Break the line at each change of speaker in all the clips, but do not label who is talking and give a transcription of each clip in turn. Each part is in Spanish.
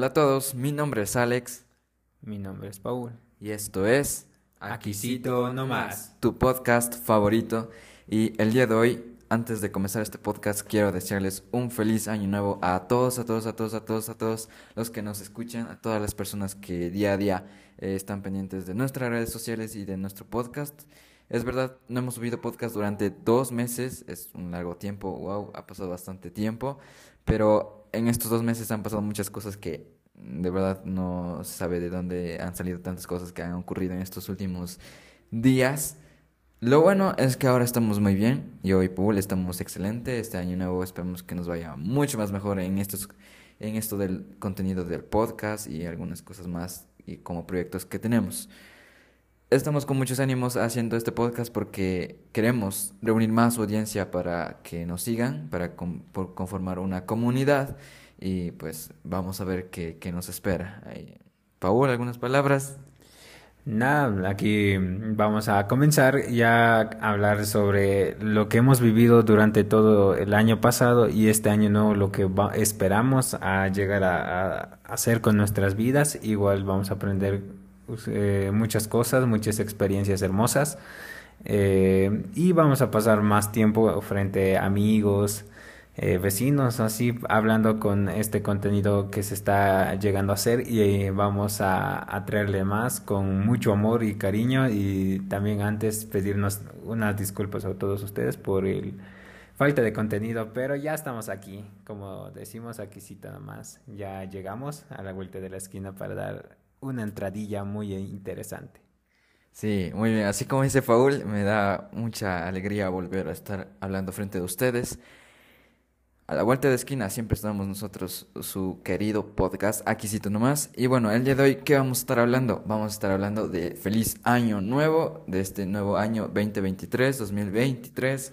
Hola a todos, mi nombre es Alex.
Mi nombre es Paul.
Y esto es
Aquisito no más.
Tu podcast favorito. Y el día de hoy, antes de comenzar este podcast, quiero desearles un feliz año nuevo a todos, a todos, a todos, a todos, a todos los que nos escuchan, a todas las personas que día a día eh, están pendientes de nuestras redes sociales y de nuestro podcast. Es verdad, no hemos subido podcast durante dos meses, es un largo tiempo, wow, ha pasado bastante tiempo, pero en estos dos meses han pasado muchas cosas que de verdad no se sabe de dónde han salido tantas cosas que han ocurrido en estos últimos días. Lo bueno es que ahora estamos muy bien, yo y Paul estamos excelente, este año nuevo esperamos que nos vaya mucho más mejor en, estos, en esto del contenido del podcast y algunas cosas más y como proyectos que tenemos. Estamos con muchos ánimos haciendo este podcast porque queremos reunir más audiencia para que nos sigan, para conformar una comunidad y pues vamos a ver qué, nos espera. Paul, ¿algunas palabras?
Nada, aquí vamos a comenzar ya a hablar sobre lo que hemos vivido durante todo el año pasado y este año nuevo, lo que esperamos a llegar a hacer con nuestras vidas. Igual vamos a aprender pues, eh, muchas cosas, muchas experiencias hermosas. Eh, y vamos a pasar más tiempo frente a amigos, eh, vecinos, así hablando con este contenido que se está llegando a hacer y vamos a, traerle más con mucho amor y cariño y también antes pedirnos unas disculpas a todos ustedes por el falta de contenido, pero ya estamos aquí, como decimos aquí nada más, ya llegamos a la vuelta de la esquina para dar una entradilla muy interesante.
Sí, muy bien. Así como dice Paul, me da mucha alegría volver a estar hablando frente de ustedes. A la vuelta de esquina siempre estamos nosotros, su querido podcast, aquí cito nomás. Y bueno, el día de hoy, ¿qué vamos a estar hablando? Vamos a estar hablando de feliz año nuevo, de este nuevo año 2023, 2023,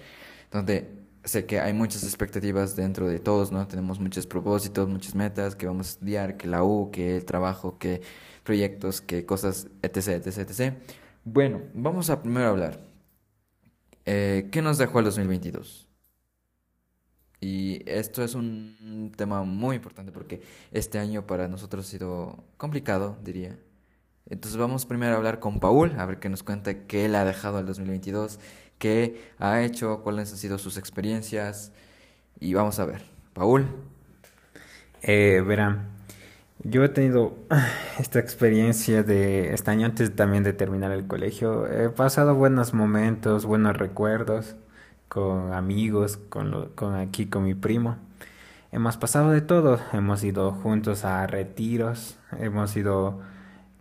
donde sé que hay muchas expectativas dentro de todos, ¿no? Tenemos muchos propósitos, muchas metas que vamos a estudiar, que la U, que el trabajo, que proyectos, que cosas, etc, etc, etc. Bueno, vamos a primero hablar. Eh, ¿Qué nos dejó el 2022? Y esto es un tema muy importante porque este año para nosotros ha sido complicado, diría. Entonces vamos primero a hablar con Paul, a ver qué nos cuenta qué él ha dejado el 2022, qué ha hecho, cuáles han sido sus experiencias. Y vamos a ver. Paul.
Eh, verán, yo he tenido esta experiencia de este año antes también de terminar el colegio. He pasado buenos momentos, buenos recuerdos con amigos, con, con aquí con mi primo. Hemos pasado de todo. Hemos ido juntos a retiros, hemos ido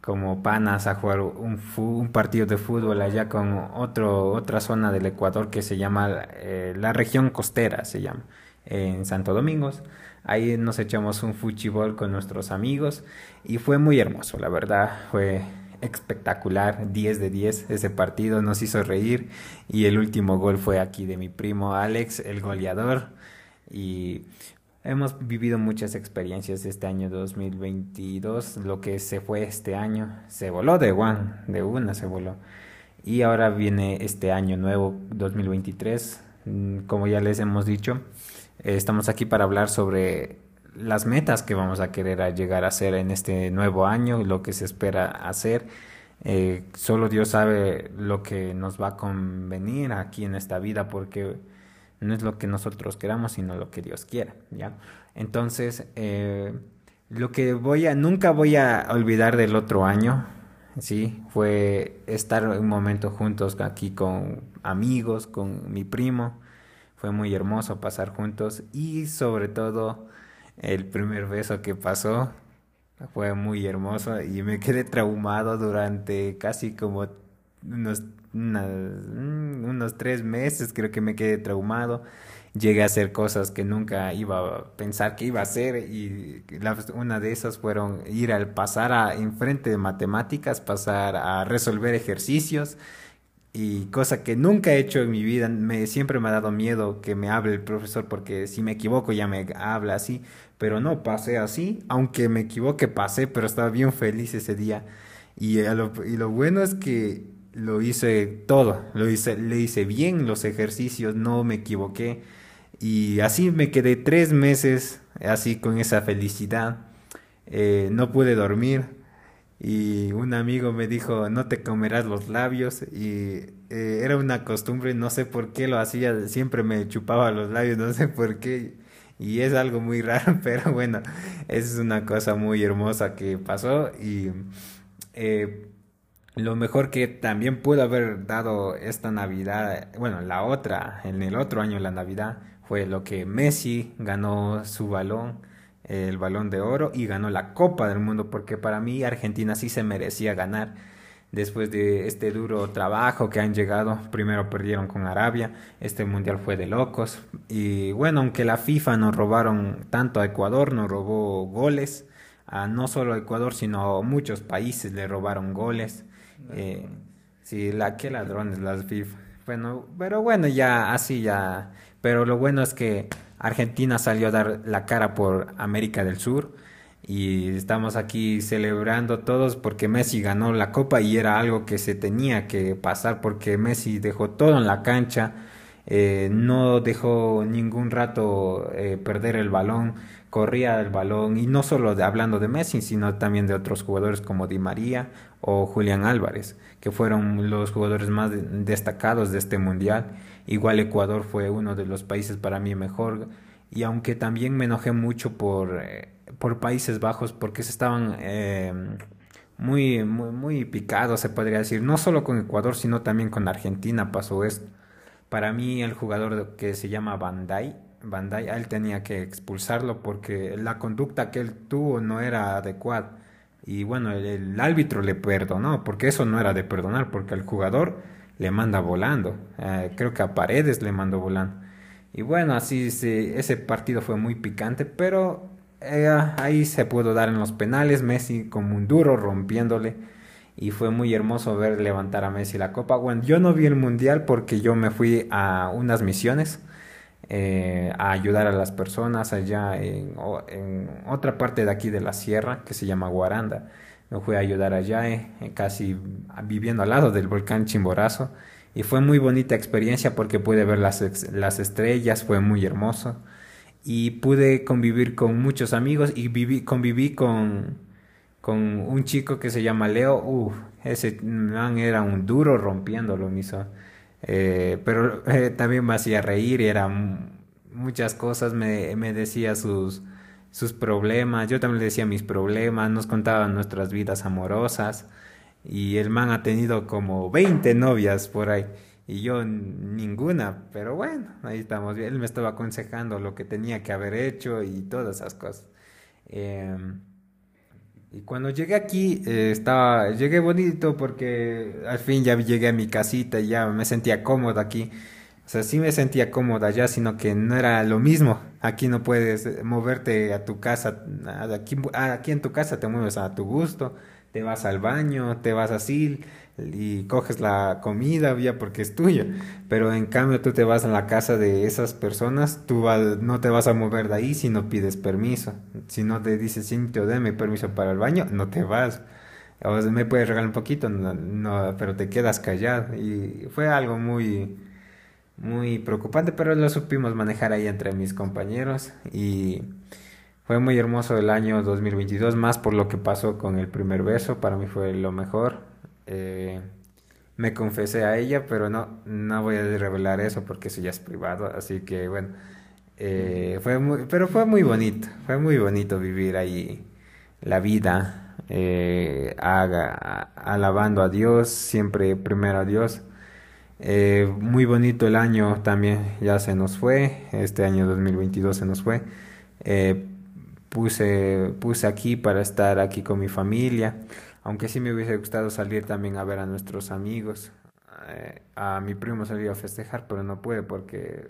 como panas a jugar un, un partido de fútbol allá con otro, otra zona del Ecuador que se llama eh, la región costera, se llama, en Santo Domingos. Ahí nos echamos un fútbol con nuestros amigos y fue muy hermoso, la verdad, fue espectacular, 10 de 10 ese partido, nos hizo reír y el último gol fue aquí de mi primo Alex, el goleador y hemos vivido muchas experiencias este año 2022, lo que se fue este año, se voló de one, de una se voló y ahora viene este año nuevo 2023, mm, como ya les hemos dicho, estamos aquí para hablar sobre las metas que vamos a querer llegar a hacer en este nuevo año y lo que se espera hacer. Eh, solo Dios sabe lo que nos va a convenir aquí en esta vida porque no es lo que nosotros queramos, sino lo que Dios quiera, ¿ya? Entonces, eh, lo que voy a, nunca voy a olvidar del otro año, ¿sí? Fue estar un momento juntos aquí con amigos, con mi primo, fue muy hermoso pasar juntos y sobre todo el primer beso que pasó fue muy hermoso y me quedé traumado durante casi como unos, mm, unos tres meses creo que me quedé traumado. Llegué a hacer cosas que nunca iba a pensar que iba a hacer y una de esas fueron ir al pasar a enfrente de matemáticas pasar a resolver ejercicios y cosa que nunca he hecho en mi vida, me, siempre me ha dado miedo que me hable el profesor porque si me equivoco ya me habla así, pero no pasé así, aunque me equivoque pasé, pero estaba bien feliz ese día. Y, lo, y lo bueno es que lo hice todo, lo hice, le hice bien los ejercicios, no me equivoqué. Y así me quedé tres meses así con esa felicidad. Eh, no pude dormir y un amigo me dijo, no te comerás los labios y eh, era una costumbre, no sé por qué lo hacía, siempre me chupaba los labios, no sé por qué y es algo muy raro, pero bueno, es una cosa muy hermosa que pasó y eh, lo mejor que también pudo haber dado esta Navidad, bueno, la otra, en el otro año la Navidad, fue lo que Messi ganó su balón, el balón de oro, y ganó la Copa del Mundo, porque para mí Argentina sí se merecía ganar después de este duro trabajo que han llegado. Primero perdieron con Arabia, este mundial fue de locos. Y bueno, aunque la FIFA nos robaron tanto a Ecuador, nos robó goles, a no solo a Ecuador, sino a muchos países le robaron goles. Eh, sí, la que ladrones las FIFA. Bueno, pero bueno, ya así ya. Pero lo bueno es que Argentina salió a dar la cara por América del Sur y estamos aquí celebrando todos porque Messi ganó la copa y era algo que se tenía que pasar porque Messi dejó todo en la cancha, eh, no dejó ningún rato eh, perder el balón, corría el balón y no solo hablando de Messi, sino también de otros jugadores como Di María o Julián Álvarez, que fueron los jugadores más destacados de este mundial. Igual Ecuador fue uno de los países para mí mejor y aunque también me enojé mucho por... Eh, por Países Bajos porque se estaban eh, muy, muy, muy picados, se podría decir. No solo con Ecuador, sino también con Argentina pasó esto. Para mí, el jugador que se llama Bandai, Bandai, a él tenía que expulsarlo porque la conducta que él tuvo no era adecuada. Y bueno, el, árbitro le perdonó, porque eso no era de perdonar, porque el jugador le manda volando. Eh, creo que a Paredes le mandó volando. Y bueno, así ese partido fue muy picante, pero eh, ahí se pudo dar en los penales, Messi como un duro rompiéndole y fue muy hermoso ver levantar a Messi la copa. Bueno, yo no vi el mundial porque yo me fui a unas misiones eh, a ayudar a las personas allá en, otra parte de aquí de la sierra que se llama Guaranda. Me fui a ayudar allá, eh, casi viviendo al lado del volcán Chimborazo. Y fue muy bonita experiencia porque pude ver las, las estrellas, fue muy hermoso y pude convivir con muchos amigos y viví, conviví con, con un chico que se llama Leo. Uf, ese man era un duro rompiéndolo, miso. Eh, pero eh, también me hacía reír, era muchas cosas, me, me decía sus, sus problemas, yo también le decía mis problemas, nos contaba nuestras vidas amorosas y el man ha tenido como 20 novias por ahí y yo ninguna, pero bueno, ahí estamos. Él me estaba aconsejando lo que tenía que haber hecho y todas esas cosas. Em, y cuando llegué aquí, eh, estaba, llegué bonito porque al fin ya llegué a mi casita y ya me sentía cómodo aquí. O sea, sí me sentía cómoda ya, sino que no era lo mismo. Aquí no puedes moverte a tu casa, aquí, aquí en tu casa te mueves a tu gusto, te vas al baño, te vas así y coges la comida ya porque es tuya. Pero en cambio tú te vas a la casa de esas personas, tú no te vas a mover de ahí si no pides permiso. Si no te dices, te deme permiso para el baño, no te vas. O me puedes regalar un poquito, no, pero te quedas callado. Y fue algo muy, muy preocupante, pero lo supimos manejar ahí entre mis compañeros. Y fue muy hermoso el año 2022, más por lo que pasó con el primer beso, para mí fue lo mejor eh, me confesé a ella, pero no, no voy a revelar eso porque eso ya es privado, así que bueno, eh, fue muy, pero fue muy bonito, fue muy bonito vivir ahí la vida, eh, alabando a Dios, siempre primero a Dios. Muy bonito el año también, ya se nos fue, este año 2022 se nos fue. puse, puse aquí para estar aquí con mi familia. Aunque sí me hubiese gustado salir también a ver a nuestros amigos. Eh, a mi primo salió a festejar, pero no pude porque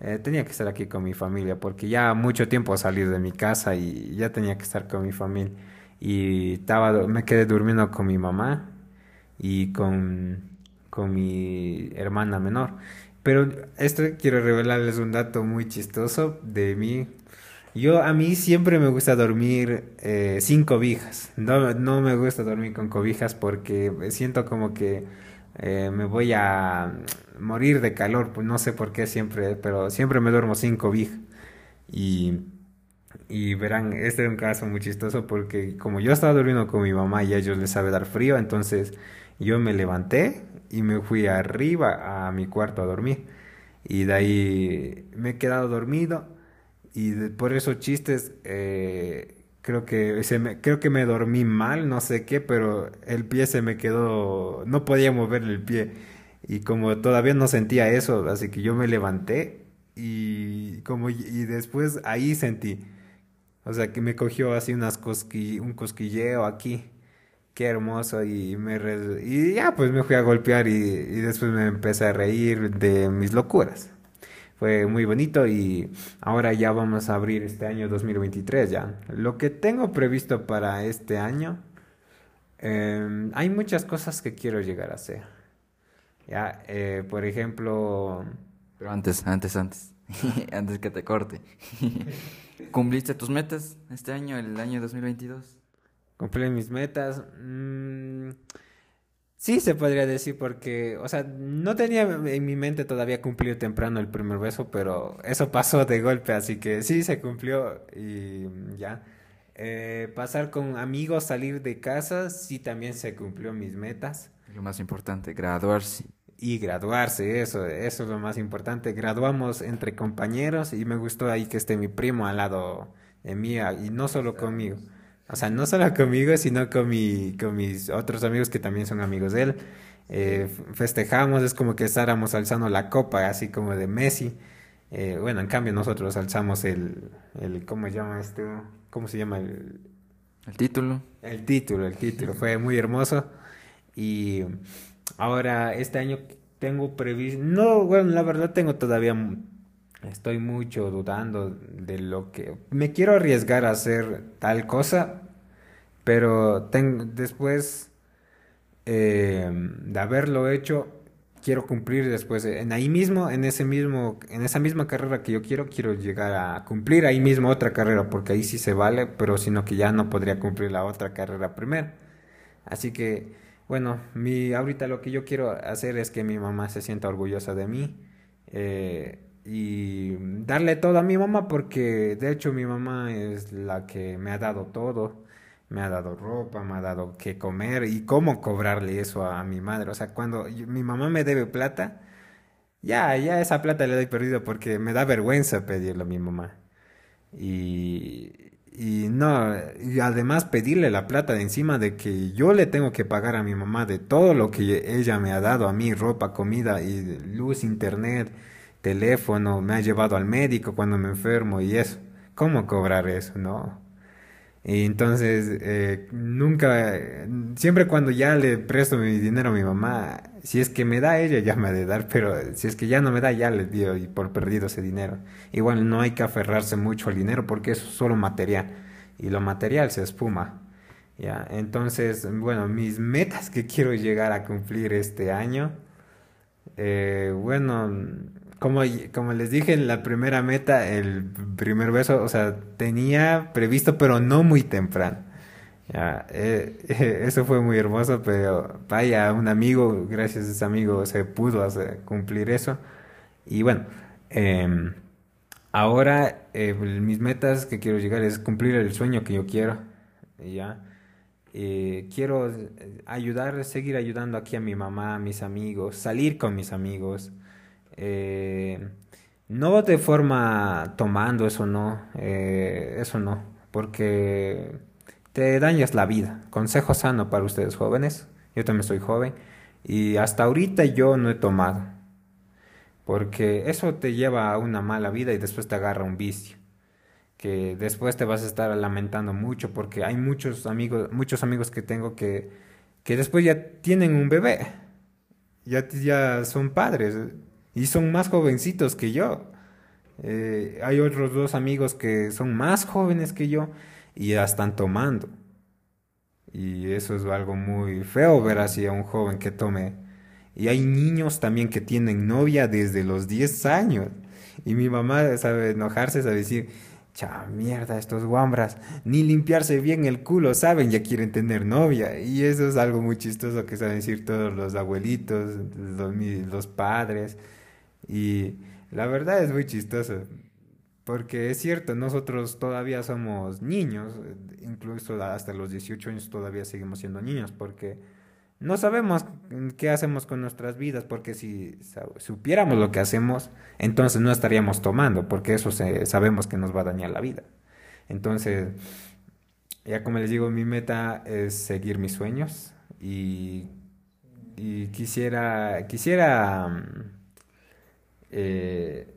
eh, tenía que estar aquí con mi familia, porque ya mucho tiempo salir de mi casa y ya tenía que estar con mi familia. Y estaba, me quedé durmiendo con mi mamá y con, con mi hermana menor. Pero esto quiero revelarles un dato muy chistoso de mí yo, a mí siempre me gusta dormir eh, sin cobijas. No, no me gusta dormir con cobijas porque siento como que eh, me voy a morir de calor. Pues no sé por qué siempre, pero siempre me duermo sin cobija. Y, Y verán, este es un caso muy chistoso porque como yo estaba durmiendo con mi mamá y a ellos les sabe dar frío, entonces yo me levanté y me fui arriba a mi cuarto a dormir. Y de ahí me he quedado dormido y por esos chistes eh, creo que me, creo que me dormí mal, no sé qué, pero el pie se me quedó, no podía mover el pie. Y como todavía no sentía eso, así que yo me levanté y como y después ahí sentí o sea, que me cogió así unas cosqui un cosquilleo aquí. Qué hermoso. Y, me y ya, pues me fui a golpear y, después me empecé a reír de mis locuras. Fue muy bonito y ahora ya vamos a abrir este año 2023 ya. Lo que tengo previsto para este año, eh, hay muchas cosas que quiero llegar a hacer. Ya, eh, por ejemplo...
Pero antes, antes, antes. antes que te corte. ¿Cumpliste tus metas este año, el año 2022?
Cumplí mis metas. Mm, sí, se podría decir porque, o sea, no tenía en mi mente todavía cumplir temprano el primer beso, pero eso pasó de golpe, así que sí, se cumplió y ya. Eh, pasar con amigos, salir de casa, sí, también se cumplió mis metas.
Lo más importante, graduarse
y graduarse, eso, eso es lo más importante. Graduamos entre compañeros y me gustó ahí que esté mi primo al lado de mí y no solo conmigo. O sea, no solo conmigo, sino con, mi, con mis otros amigos que también son amigos de él. Eh, festejamos, es como que estábamos alzando la copa, así como de Messi. Eh, bueno, en cambio nosotros alzamos el, el ¿cómo se llama esto? ¿Cómo se llama el...?
El título.
El título, el título. Fue muy hermoso. Y Ahora, este año tengo previsto, no, bueno, la verdad tengo todavía, estoy mucho dudando de lo que, me quiero arriesgar a hacer tal cosa, pero tengo, después eh, de haberlo hecho, quiero cumplir después, en ahí mismo, en ese mismo, en esa misma carrera que yo quiero, quiero llegar a cumplir ahí mismo otra carrera, porque ahí sí se vale, pero sino que ya no podría cumplir la otra carrera primero. Así que bueno, mi, ahorita lo que yo quiero hacer es que mi mamá se sienta orgullosa de mí eh, y darle todo a mi mamá porque de hecho mi mamá es la que me ha dado todo, me ha dado ropa, me ha dado qué comer y cómo cobrarle eso a, mi madre. O sea, cuando mi mamá me debe plata, ya, ya esa plata le doy perdido porque me da vergüenza pedirle a mi mamá. Y, y no, y además pedirle la plata de encima de que yo le tengo que pagar a mi mamá de todo lo que ella me ha dado a mí, ropa, comida y luz, internet, teléfono, me ha llevado al médico cuando me enfermo y eso. ¿Cómo cobrar eso? No. Y entonces, eh, nunca, siempre cuando ya le presto mi dinero a mi mamá, si es que me da ella, ya me ha de dar, pero si es que ya no me da, ya le dio y por perdido ese dinero. Igual no hay que aferrarse mucho al dinero porque es solo material y lo material se espuma. Ya, entonces, bueno, mis metas que quiero llegar a cumplir este año, eh, bueno, como, como les dije en la primera meta, el primer beso, o sea, tenía previsto, pero no muy temprano. Ya, eh, eso fue muy hermoso, pero vaya, un amigo, gracias a ese amigo se pudo hacer, cumplir eso. Y bueno, em, ahora eh, mis metas que quiero llegar es cumplir el sueño que yo quiero. Ya. Eh, quiero ayudar, seguir ayudando aquí a mi mamá, a mis amigos, salir con mis amigos. Eh, no de forma tomando, eso no, eh, eso no, porque te dañas la vida. Consejo sano para ustedes jóvenes, yo también soy joven y hasta ahorita yo no he tomado, porque eso te lleva a una mala vida y después te agarra un vicio que después te vas a estar lamentando mucho porque hay muchos amigos, muchos amigos que tengo que, que después ya tienen un bebé, ya, ya son padres, y son más jovencitos que yo. Eh, hay otros dos amigos que son más jóvenes que yo y ya están tomando. Y eso es algo muy feo ver así a un joven que tome. Y hay niños también que tienen novia desde los 10 años. Y mi mamá sabe enojarse, sabe decir, cha mierda, estos guambras, ni limpiarse bien el culo, saben, ya quieren tener novia. Y eso es algo muy chistoso que saben decir todos los abuelitos, los, los padres. Y la verdad es muy chistoso. Porque es cierto, nosotros todavía somos niños, incluso hasta los 18 años todavía seguimos siendo niños, porque no sabemos qué hacemos con nuestras vidas, porque si supiéramos lo que hacemos, entonces no estaríamos tomando, porque eso sabemos que nos va a dañar la vida. Entonces, ya como les digo, mi meta es seguir mis sueños y, quisiera, quisiera, mm, eh,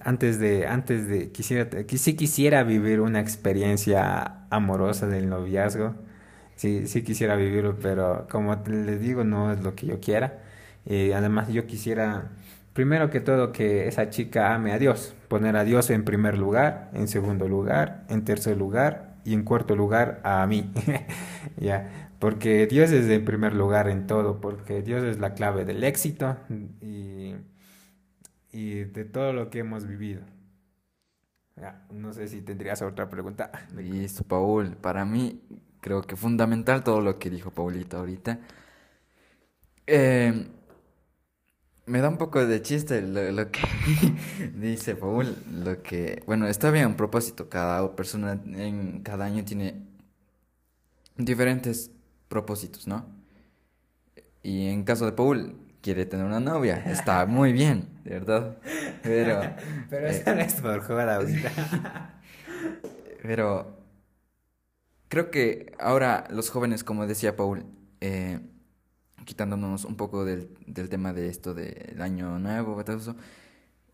antes de, antes de, quisiera, sí quisiera vivir una experiencia amorosa del noviazgo sí, sí quisiera vivirlo, pero como les digo, no es lo que yo quiera. Y además yo quisiera, primero que todo, que esa chica ame a Dios, poner a Dios en primer lugar, en segundo lugar, en tercer lugar y en cuarto lugar a mí. ya, porque Dios es en primer lugar en todo, porque Dios es la clave del éxito y, y de todo lo que hemos vivido. Ya, no sé si tendrías otra pregunta.
Listo, Paul. Para mí, creo que fundamental todo lo que dijo Paulita ahorita. Eh, me da un poco de chiste lo, que dice Paul, lo que, bueno, está bien un propósito, cada persona en cada año tiene diferentes propósitos, ¿no? Y en caso de Paul, quiere tener una novia, está muy bien, de verdad, pero...
pero eso no es por jugar ahorita.
pero Creo que ahora los jóvenes, como decía Paul, eh, quitándonos un poco del, tema de esto del año nuevo, todo eso,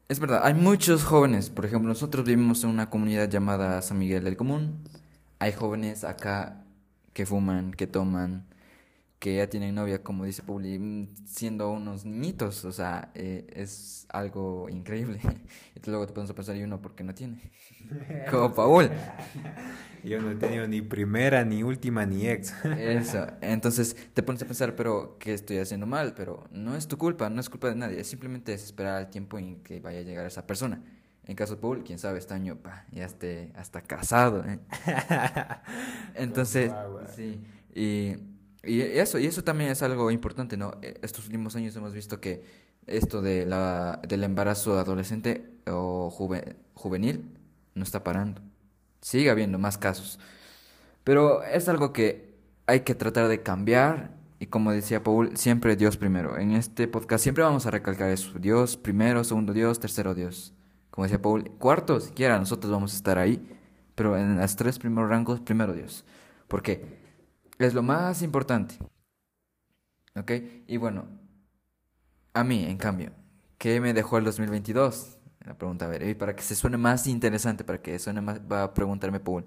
es verdad, hay muchos jóvenes, por ejemplo, nosotros vivimos en una comunidad llamada San Miguel del Común, hay jóvenes acá que fuman, que toman, que ya tienen novia, como dice Pauli, mm, siendo unos niñitos, o sea, eh, es algo increíble. Y luego te pones a pensar, y uno, ¿por qué no tiene? como Paul.
Yo no he tenido ni primera, ni última, ni ex.
Eso, entonces te pones a pensar, pero ¿qué estoy haciendo mal? Pero no es tu culpa, no es culpa de nadie, simplemente es esperar al tiempo en que vaya a llegar esa persona. En caso de Paul, quién sabe, este año ya esté hasta casado. ¿eh? Entonces, sí, y y eso, y eso también es algo importante, ¿no? E, estos últimos años hemos visto que esto de la, del embarazo adolescente o juvenil no está parando. Sigue habiendo más casos. Pero es algo que hay que tratar de cambiar. Y como decía Paul, siempre Dios primero. En este podcast siempre vamos a recalcar eso. Dios primero, segundo Dios, tercero Dios. Como decía Paul, cuarto siquiera nosotros vamos a estar ahí. Pero en los tres primeros rangos, primero Dios. ¿Por qué? Es lo más importante. ¿Ok? Y bueno, a mí, en cambio, ¿qué me dejó el 2022? La pregunta, a ver, y para que se suene más interesante, para que suene más, va a preguntarme Paul,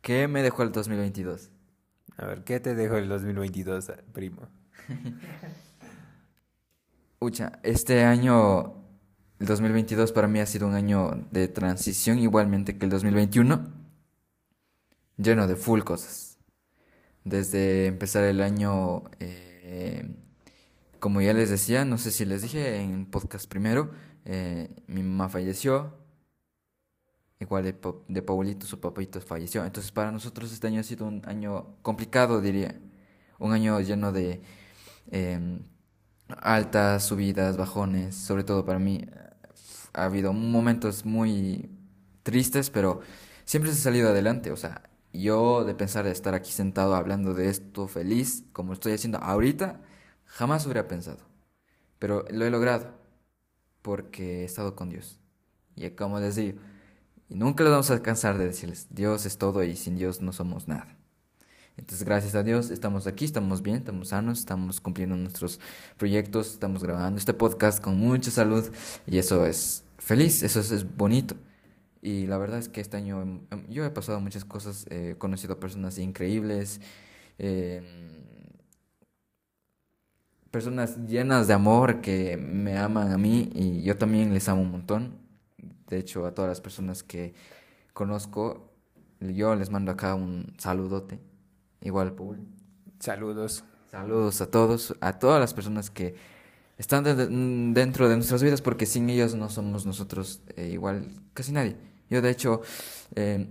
¿qué me dejó el 2022?
A ver, ¿qué te dejó el 2022, primo?
Ucha, este año, el 2022 para mí ha sido un año de transición igualmente que el 2021, lleno de full cosas desde empezar el año, eh, como ya les decía, no sé si les dije en podcast primero, eh, mi mamá falleció, igual de, de Paulito, su papito falleció. Entonces para nosotros este año ha sido un año complicado, diría, un año lleno de em, altas, subidas, bajones, sobre todo para mí. Ha habido momentos muy tristes, pero siempre se ha salido adelante, o sea, yo de pensar de estar aquí sentado hablando de esto feliz, como estoy haciendo ahorita, jamás hubiera pensado. Pero lo he logrado porque he estado con Dios. Y como les digo, y nunca les vamos a cansar de decirles, Dios es todo y sin Dios no somos nada. Entonces, gracias a Dios, estamos aquí, estamos bien, estamos sanos, estamos cumpliendo nuestros proyectos, estamos grabando este podcast con mucha salud y eso es feliz, eso es bonito. Y la verdad es que este año em, em, yo he pasado muchas cosas, he conocido personas increíbles, em, personas llenas de amor que me aman a mí y yo también les amo un montón. De hecho, a todas las personas que conozco, yo les mando acá un saludote. Igual, Paul.
Saludos.
Saludos a todos, a todas las personas que están dentro de nuestras vidas, porque sin ellos no somos nosotros eh, igual casi nadie. Yo de hecho eh,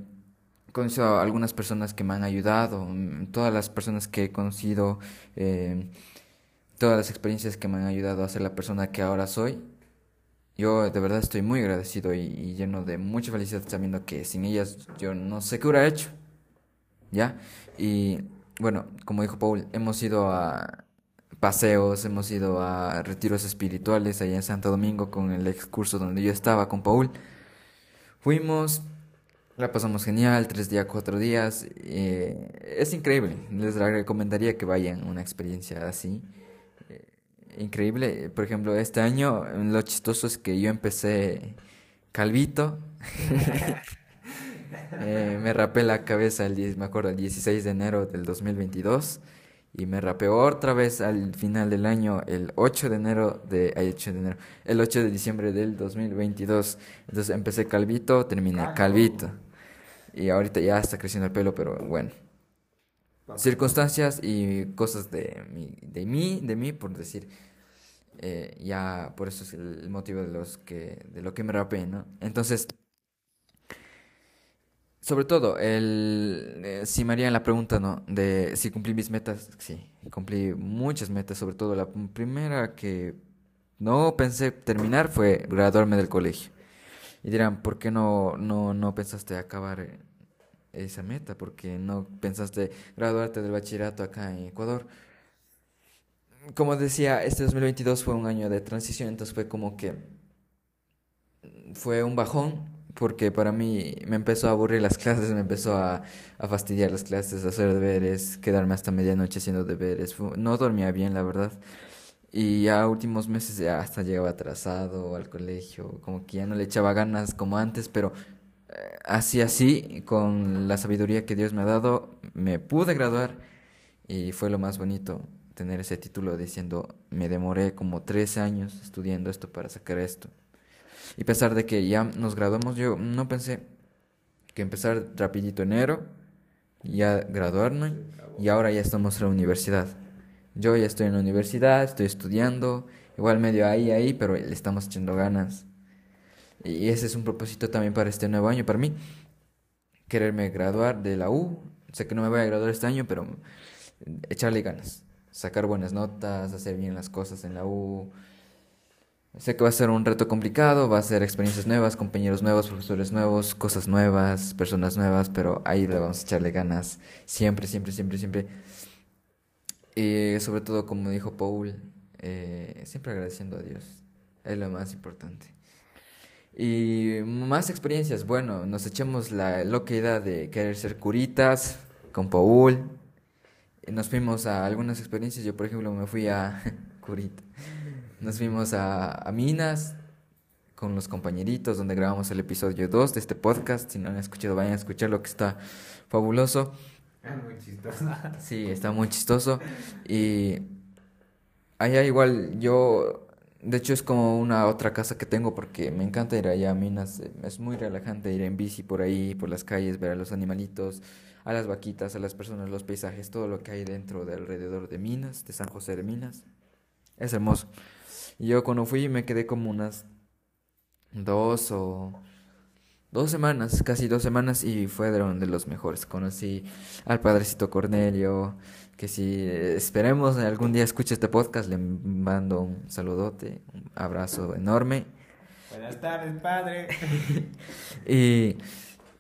conocido a algunas personas que me han ayudado, mm, todas las personas que he conocido, eh, todas las experiencias que me han ayudado a ser la persona que ahora soy. yo de verdad estoy muy agradecido y, lleno de mucha felicidad sabiendo que sin ellas yo no sé qué hubiera hecho. ¿Ya? Y bueno, como dijo Paul, hemos ido a paseos, hemos ido a retiros espirituales allá en Santo Domingo con el excurso donde yo estaba con Paul. Fuimos, la pasamos genial, tres días, cuatro días. eh, es increíble, les recomendaría que vayan una experiencia así. eh, increíble, por ejemplo, este año lo chistoso es que yo empecé calvito. Eh, me rapé la cabeza el 10, me acuerdo, el 16 de enero del 2022 y me rapé otra vez al final del año el 8 de enero de ay, 8 de enero, el 8 de diciembre del 2022. Entonces empecé calvito, terminé calvito. Y ahorita ya está creciendo el pelo, pero bueno. Circunstancias y cosas de mí, de mí, de mí por decir. Eh, ya por eso es el motivo de los que de lo que me rapé, ¿no? Entonces, sobre todo, el, eh, si me harían la pregunta, ¿no? De si cumplí mis metas, sí, cumplí muchas metas, sobre todo la primera que no pensé terminar fue graduarme del colegio. Y dirán, ¿por qué no, no, no pensaste acabar esa meta? ¿Por qué no pensaste graduarte del bachillerato acá en Ecuador? Como decía, este 2022 fue un año de transición, entonces fue como que fue un bajón porque para mí me empezó a aburrir las clases, me empezó a, a fastidiar las clases, a hacer deberes, quedarme hasta medianoche haciendo deberes. No dormía bien, la verdad. Y ya últimos meses ya hasta llegaba atrasado al colegio, como que ya no le echaba ganas como antes, pero eh, así así, con la sabiduría que Dios me ha dado, me pude graduar y fue lo más bonito tener ese título diciendo, me demoré como tres años estudiando esto para sacar esto. Y pensar de que ya nos graduamos, yo no pensé que empezar rapidito enero, ya graduarme y ahora ya estamos en la universidad. Yo ya estoy en la universidad, estoy estudiando, igual medio ahí, ahí, pero le estamos echando ganas. Y ese es un propósito también para este nuevo año, para mí. Quererme graduar de la U. Sé que no me voy a graduar este año, pero echarle ganas. Sacar buenas notas, hacer bien las cosas en la U. Sé que va a ser un reto complicado, va a ser experiencias nuevas, compañeros nuevos, profesores nuevos, cosas nuevas, personas nuevas, pero ahí le vamos a echarle ganas. Siempre, siempre, siempre, siempre. Y sobre todo, como dijo Paul, eh, siempre agradeciendo a Dios. Es lo más importante. Y más experiencias. Bueno, nos echamos la loca idea de querer ser curitas con Paul. Nos fuimos a algunas experiencias. Yo, por ejemplo, me fui a Curita. Nos fuimos a, a Minas con los compañeritos donde grabamos el episodio 2 de este podcast. Si no han escuchado, vayan a escucharlo que está fabuloso.
Muy chistoso.
Sí, está muy chistoso. Y allá igual yo, de hecho es como una otra casa que tengo porque me encanta ir allá a Minas. Es muy relajante ir en bici por ahí, por las calles, ver a los animalitos, a las vaquitas, a las personas, los paisajes, todo lo que hay dentro de alrededor de Minas, de San José de Minas. Es hermoso. Y yo cuando fui me quedé como unas dos o dos semanas, casi dos semanas y fueron de los mejores. Conocí al padrecito Cornelio, que si esperemos algún día escuche este podcast, le mando un saludote, un abrazo enorme.
Buenas tardes, padre.
Y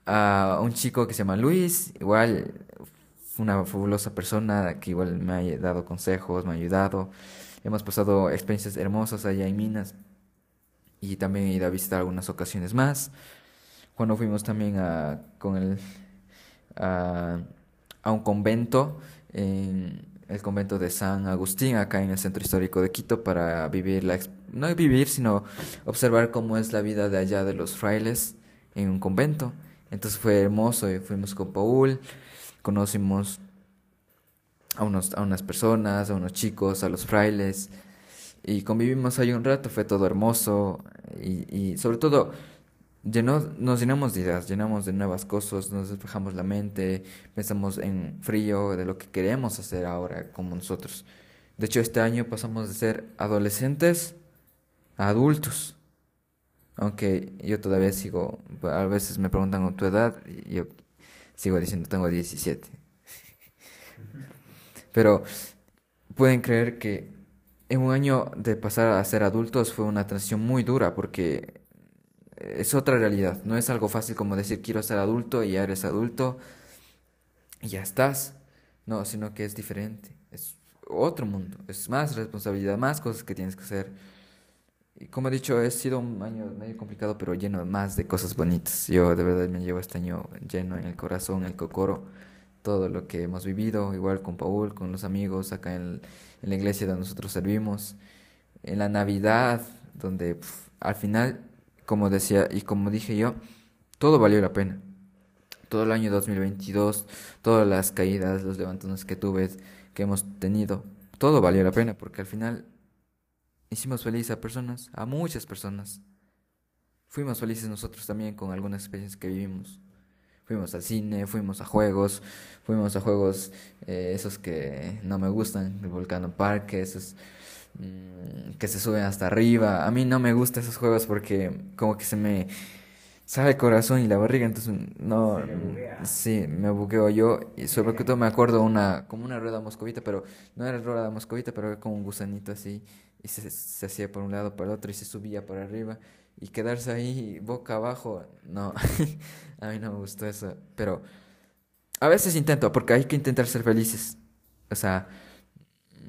a un chico que se llama Luis, igual una fabulosa persona que igual me ha dado consejos, me ha ayudado. Hemos pasado experiencias hermosas allá en Minas y también he ido a visitar algunas ocasiones más. Cuando fuimos también a, con el, a, un convento, en el convento de San Agustín, acá en el centro histórico de Quito, para vivir la, no vivir, sino observar cómo es la vida de allá de los frailes en un convento. Entonces fue hermoso y fuimos con Paul, conocimos a, unos, a unas personas, a unos chicos, a los frailes y convivimos ahí un rato, fue todo hermoso y, y sobre todo llenó, nos llenamos de ideas, llenamos de nuevas cosas, nos despejamos la mente, pensamos en frío de lo que queremos hacer ahora como nosotros. De hecho, este año pasamos de ser adolescentes a adultos. Aunque yo todavía sigo, a veces me preguntan tu edad y yo sigo diciendo tengo 17. Pero pueden creer que en un año de pasar a ser adultos fue una transición muy dura porque es otra realidad. No es algo fácil como decir quiero ser adulto y ya eres adulto y ya estás. No, sino que es diferente. Es otro mundo. Es más responsabilidad, más cosas que tienes que hacer. Y como he dicho, ha sido un año medio complicado, pero lleno más de cosas bonitas. Yo de verdad me llevo este año lleno en el corazón, en el cocoro, todo lo que hemos vivido, igual con Paul, con los amigos, acá en, la iglesia donde nosotros servimos, en la Navidad, donde al final como decía y como dije yo, todo valió la pena. Todo el año 2022, todas las caídas, los levantones que tuve, que hemos tenido, todo valió la pena porque al final hicimos felices a personas, a muchas personas. Fuimos felices nosotros también con algunas experiencias que vivimos. Fuimos al cine, fuimos a juegos, fuimos a juegos eh, esos que no me gustan, el Volcano Park, esos Mm, que se suben hasta arriba. A mí no me gustan esos juegos porque como que se me sale el corazón y la barriga, entonces no, sí, me bugueo yo. Y sobre todo me acuerdo una como una rueda moscovita, pero no era rueda moscovita, pero era como un gusanito así y se, se hacía por un lado para el otro y se subía por arriba y quedarse ahí boca abajo, no, a mí no me gustó eso, pero a veces intento porque hay que intentar ser felices, o sea,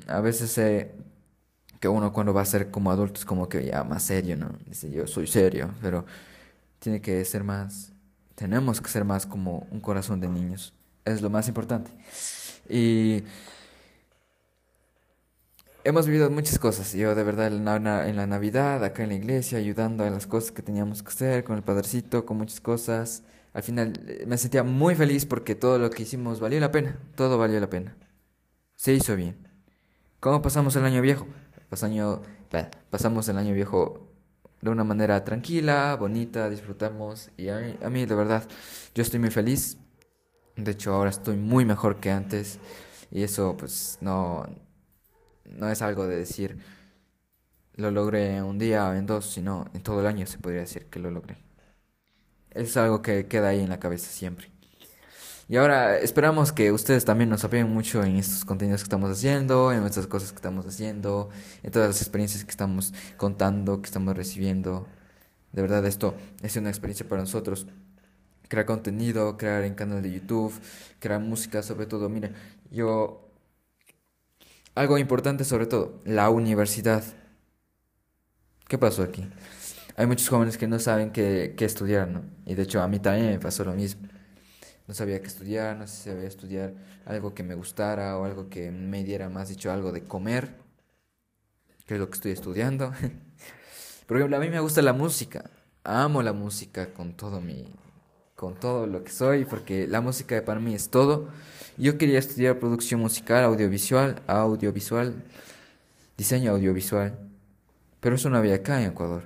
a veces eh, que uno cuando va a ser como adulto es como que ya más serio, ¿no? Dice, yo soy serio, pero tiene que ser más, tenemos que ser más como un corazón de niños, es lo más importante. Y hemos vivido muchas cosas, yo de verdad en la, en la Navidad, acá en la iglesia, ayudando a las cosas que teníamos que hacer, con el padrecito, con muchas cosas. Al final eh, me sentía muy feliz porque todo lo que hicimos valió la pena, todo valió la pena. Se hizo bien. ¿Cómo pasamos el año viejo? pasamos el año viejo de una manera tranquila, bonita, disfrutamos y a mí, a mí de verdad yo estoy muy feliz. De hecho ahora estoy muy mejor que antes y eso pues no, no es algo de decir lo logré un día o en dos, sino en todo el año se podría decir que lo logré. Es algo que queda ahí en la cabeza siempre. Y ahora esperamos que ustedes también nos apoyen mucho en estos contenidos que estamos haciendo, en estas cosas que estamos haciendo, en todas las experiencias que estamos contando, que estamos recibiendo. De verdad, esto es una experiencia para nosotros. Crear contenido, crear en canal de YouTube, crear música, sobre todo. Mire, yo. Algo importante, sobre todo, la universidad. ¿Qué pasó aquí? Hay muchos jóvenes que no saben qué, qué estudiar, ¿no? Y de hecho, a mí también me pasó lo mismo no sabía qué estudiar, no sabía estudiar algo que me gustara o algo que me diera más dicho algo de comer, que es lo que estoy estudiando. Por ejemplo, a mí me gusta la música, amo la música con todo mi con todo lo que soy, porque la música para mí es todo. Yo quería estudiar producción musical, audiovisual, audiovisual, diseño audiovisual, pero eso no había acá en Ecuador,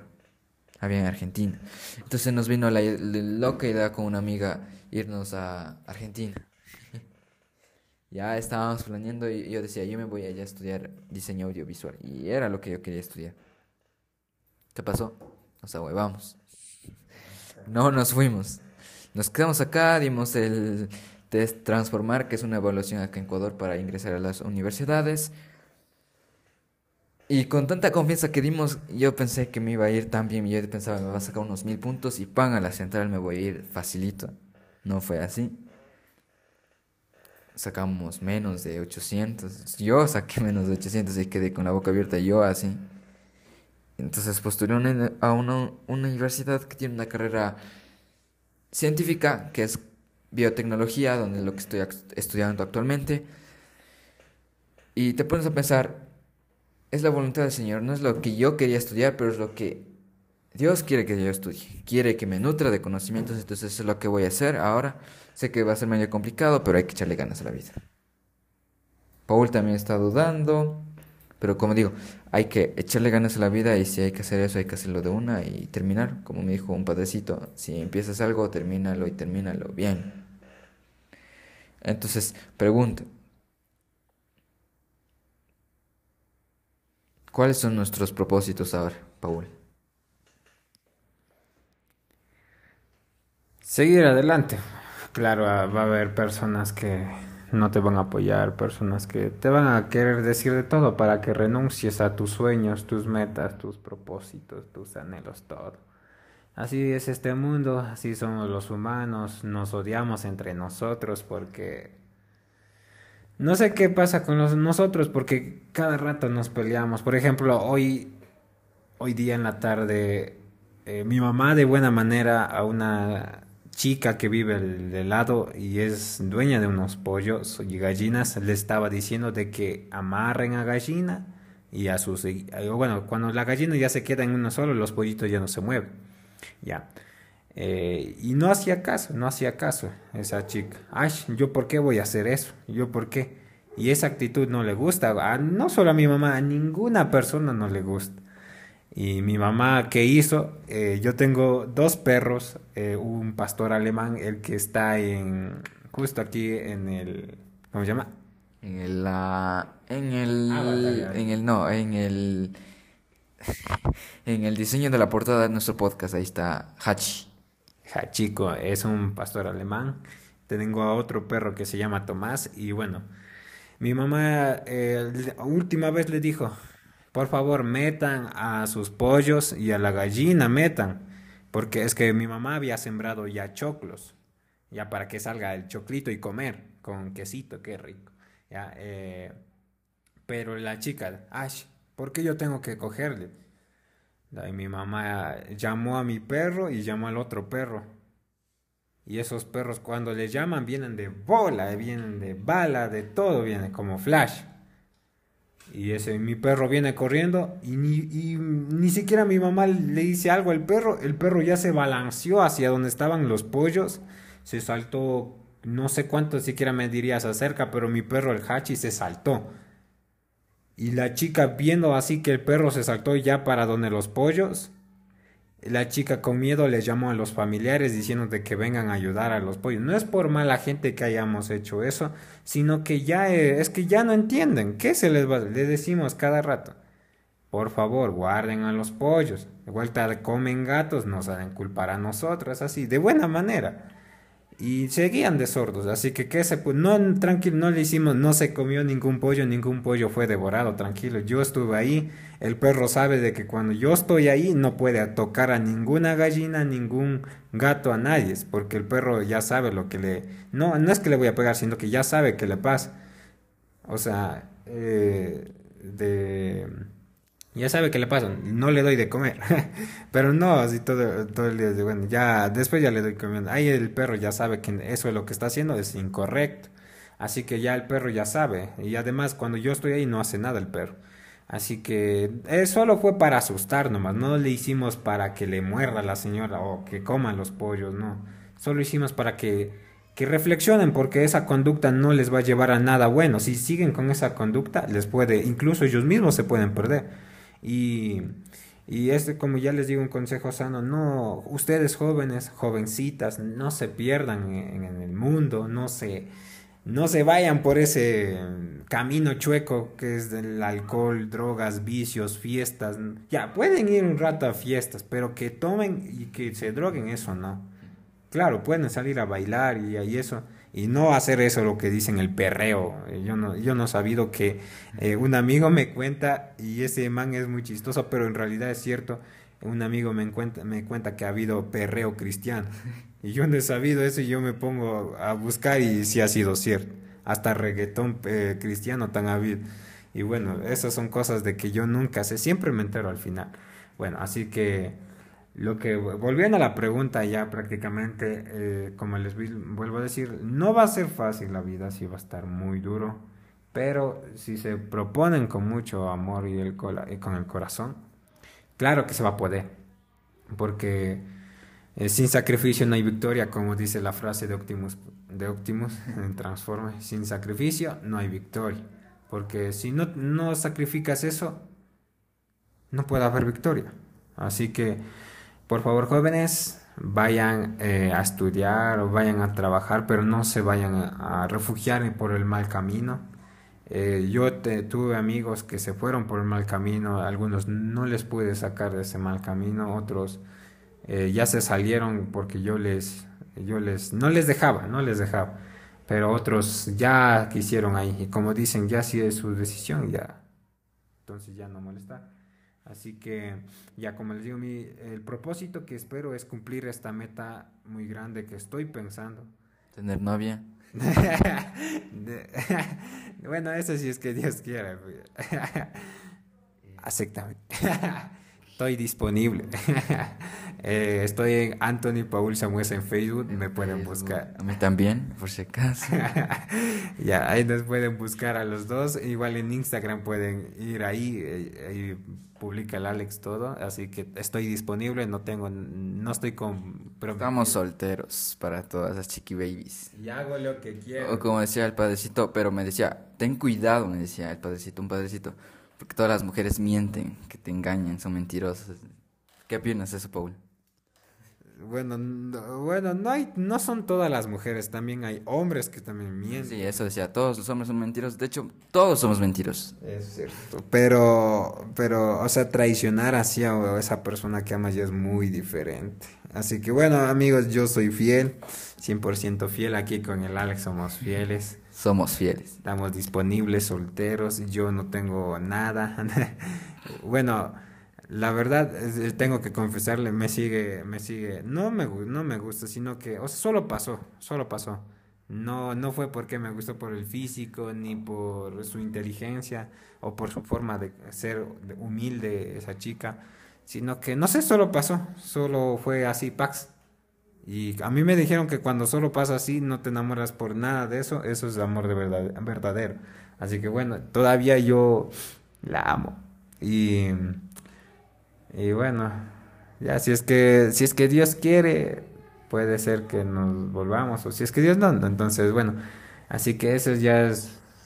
había en Argentina. Entonces nos vino la loca idea con una amiga irnos a Argentina. ya estábamos planeando y yo decía, yo me voy allá a estudiar diseño audiovisual. Y era lo que yo quería estudiar. ¿Qué pasó? Nos ahuevamos. No nos fuimos. Nos quedamos acá, dimos el test Transformar, que es una evaluación acá en Ecuador para ingresar a las universidades. Y con tanta confianza que dimos, yo pensé que me iba a ir tan bien. Yo pensaba, me va a sacar unos mil puntos y pan a la central me voy a ir facilito. No fue así. Sacamos menos de 800. Yo saqué menos de 800 y quedé con la boca abierta yo así. Entonces postulé a una, universidad que tiene una carrera científica, que es biotecnología, donde es lo que estoy estudiando actualmente. Y te pones a pensar, es la voluntad del Señor, no es lo que yo quería estudiar, pero es lo que Dios quiere que yo estudie, quiere que me nutra de conocimientos, entonces eso es lo que voy a hacer ahora. Sé que va a ser medio complicado, pero hay que echarle ganas a la vida. Paul también está dudando, pero como digo, hay que echarle ganas a la vida y si hay que hacer eso, hay que hacerlo de una y terminar. Como me dijo un padrecito, si empiezas algo, termínalo y termínalo bien. Entonces, pregunto, ¿cuáles son nuestros propósitos ahora, Paul?
Seguir adelante. Claro, ah, va a haber personas que no te van a apoyar, personas que te van a querer decir de todo para que renuncies a tus sueños, tus metas, tus propósitos, tus anhelos, todo. Así es este mundo, así somos los humanos, nos odiamos entre nosotros porque no sé qué pasa con los, nosotros porque cada rato nos peleamos. Por ejemplo, hoy, hoy día en la tarde, eh, mi mamá de buena manera a una chica que vive del lado y es dueña de unos pollos y gallinas le estaba diciendo de que amarren a gallina y a sus bueno cuando la gallina ya se queda en uno solo los pollitos ya no se mueven ya. Eh, y no hacía caso no hacía caso esa chica. Ay yo por qué voy a hacer eso yo por qué y esa actitud no le gusta. No solo a mi mamá a ninguna persona no le gusta. Y mi mamá, ¿qué hizo? Eh, yo tengo dos perros, eh, un pastor alemán, el que está en justo aquí en el, ¿cómo se llama?
En el, la, en el, ah, en el, no, en el, en el diseño de la portada de nuestro podcast, ahí está Hachi.
Hachiko es un pastor alemán. Tengo a otro perro que se llama Tomás y bueno, mi mamá eh, última vez le dijo, por favor metan a sus pollos y a la gallina, metan, porque es que mi mamá había sembrado ya choclos, ya para que salga el choclito y comer con quesito, qué rico. Ya, eh, pero la chica, Ash, ¿por qué yo tengo que cogerle? Y mi mamá llamó a mi perro y llamó al otro perro. Y esos perros cuando les llaman vienen de bola, vienen de bala, de todo, vienen como flash. Y ese, mi perro viene corriendo y ni, y ni siquiera mi mamá le dice algo al perro. El perro ya se balanceó hacia donde estaban los pollos. Se saltó, no sé cuánto siquiera me dirías acerca, pero mi perro, el Hachi, se saltó. Y la chica viendo así que el perro se saltó ya para donde los pollos, la chica con miedo les llamó a los familiares diciendo de que vengan a ayudar a los pollos. No es por mala gente que hayamos hecho eso, sino que ya eh, es que ya no entienden. ¿Qué se les va? Le decimos cada rato. Por favor, guarden a los pollos. De vuelta comen gatos, nos hacen culpar a nosotros, así, de buena manera y seguían de sordos, así que que se no tranquilo, no le hicimos, no se comió ningún pollo, ningún pollo fue devorado, tranquilo. Yo estuve ahí, el perro sabe de que cuando yo estoy ahí no puede tocar a ninguna gallina, ningún gato, a nadie, porque el perro ya sabe lo que le no no es que le voy a pegar, sino que ya sabe que le pasa. O sea, eh, de ya sabe qué le pasa, no le doy de comer. Pero no, así todo, todo el día, bueno, ya después ya le doy comiendo. Ahí el perro ya sabe que eso es lo que está haciendo es incorrecto. Así que ya el perro ya sabe. Y además cuando yo estoy ahí no hace nada el perro. Así que eh, solo fue para asustar nomás. No le hicimos para que le muerda la señora o que coman los pollos, no. Solo hicimos para que, que reflexionen porque esa conducta no les va a llevar a nada bueno. Si siguen con esa conducta les puede, incluso ellos mismos se pueden perder. Y, y este, como ya les digo, un consejo sano, no, ustedes jóvenes, jovencitas, no se pierdan en, el mundo, no se, no se vayan por ese camino chueco que es del alcohol, drogas, vicios, fiestas. Ya, pueden ir un rato a fiestas, pero que tomen y que se droguen, eso no. Claro, pueden salir a bailar y, y eso, y no hacer eso lo que dicen el perreo. Yo no, yo no he sabido que eh, un amigo me cuenta, y ese man es muy chistoso, pero en realidad es cierto, un amigo me cuenta, me cuenta que ha habido perreo cristiano. Y yo no he sabido eso y yo me pongo a buscar y sí ha sido cierto. Hasta reggaetón eh, cristiano tan habido. Y bueno, esas son cosas de que yo nunca sé, siempre me entero al final. Bueno, así que lo que, volviendo a la pregunta ya prácticamente, eh, como les vuelvo a decir, no va a ser fácil la vida, sí va a estar muy duro, pero si se proponen con mucho amor y, el, y con el corazón, claro que se va a poder, porque eh, sin sacrificio no hay victoria, como dice la frase de Optimus, de Optimus en Transforme, sin sacrificio no hay victoria, porque si no, no sacrificas eso, no puede haber victoria. Así que por favor, jóvenes, vayan eh, a estudiar o vayan a trabajar, pero no se vayan a, refugiar por el mal camino. Eh, yo tuve amigos que se fueron por el mal camino, algunos no les pude sacar de ese mal camino, otros eh, ya se salieron porque yo les, yo les, no les dejaba, no les dejaba. pero otros ya quisieron ahí. Y como dicen, ya si es su decisión, ya. Entonces ya no molestar. Así que ya como les digo, mi, el propósito que espero es cumplir esta meta muy grande que estoy pensando.
Tener novia.
bueno, eso sí es que Dios quiera. Acéptame. Estoy disponible. Eh, estoy en Anthony Paul Samuel en Facebook, me pueden buscar.
A mí también, por si acaso.
ya, ahí nos pueden buscar a los dos. Igual en Instagram pueden ir ahí, eh, ahí publica el Alex todo. Así que estoy disponible, no tengo, no estoy con...
Estamos solteros para todas las chiqui babies.
Y hago lo que quiero.
O como decía el padrecito, pero me decía, ten cuidado, me decía el padrecito, un padrecito. Porque todas las mujeres mienten, que te engañan, son mentirosas. ¿Qué opinas de eso, Paul?
Bueno, no, bueno, no hay, no son todas las mujeres, también hay hombres que también mienten.
Sí, eso decía, todos los hombres son mentirosos. De hecho, todos somos mentirosos.
Es cierto. Pero, pero, o sea, traicionar así a esa persona que amas ya es muy diferente. Así que bueno, amigos, yo soy fiel, 100% fiel. Aquí con el Alex somos fieles.
Somos fieles.
Estamos disponibles, solteros. Yo no tengo nada. bueno la verdad, tengo que confesarle, me sigue, me sigue, no me, no me gusta, sino que, o sea, solo pasó, solo pasó. No, no fue porque me gustó por el físico, ni por su inteligencia, o por su forma de ser humilde esa chica, sino que, no sé, solo pasó, solo fue así, Pax. Y a mí me dijeron que cuando solo pasa así, no te enamoras por nada de eso, eso es amor de verdad, verdadero. Así que bueno, todavía yo la amo. Y y bueno, ya si es que si es que Dios quiere, puede ser que nos volvamos o si es que Dios no, entonces bueno, así que eso ya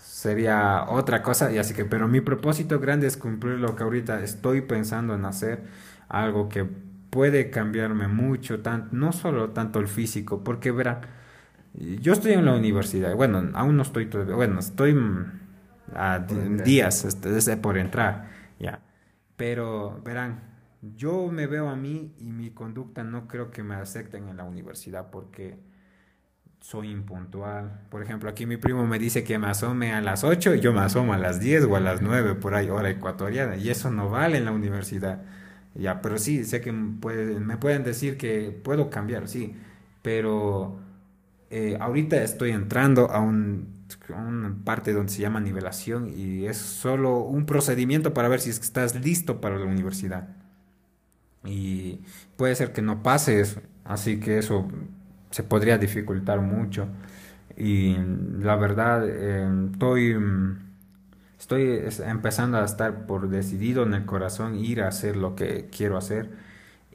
sería otra cosa y así que pero mi propósito grande es cumplir lo que ahorita estoy pensando en hacer, algo que puede cambiarme mucho, tanto, no solo tanto el físico, porque verán, yo estoy en la universidad, bueno, aún no estoy todavía, bueno, estoy a días este, por entrar, ya, pero verán, yo me veo a mí y mi conducta no creo que me acepten en la universidad porque soy impuntual. Por ejemplo, aquí mi primo me dice que me asome a las 8 y yo me asomo a las 10 o a las 9 por ahí, hora ecuatoriana. Y eso no vale en la universidad. Ya, pero sí, sé que me pueden decir que puedo cambiar, sí. Pero eh, ahorita estoy entrando a, un, una parte donde se llama nivelación y es solo un procedimiento para ver si estás listo para la universidad y puede ser que no pase eso, así que eso se podría dificultar mucho y la verdad em, estoy estoy empezando a estar por decidido en el corazón ir a hacer lo que quiero hacer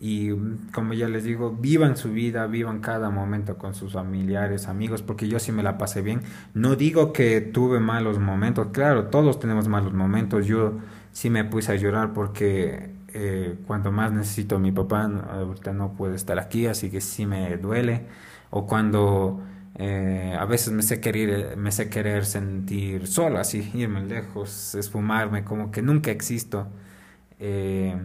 y como ya les digo, vivan su vida, vivan cada momento con sus familiares, amigos, porque yo sí me la pasé bien. No digo que tuve malos momentos, claro, todos tenemos malos momentos. Yo sí me puse a llorar porque eh, cuando más necesito a mi papá, ahorita no puede estar aquí, así que sí me duele. O cuando eh, a veces me sé, querer, me sé querer sentir solo, así, irme lejos, esfumarme, como que nunca existo. Eh,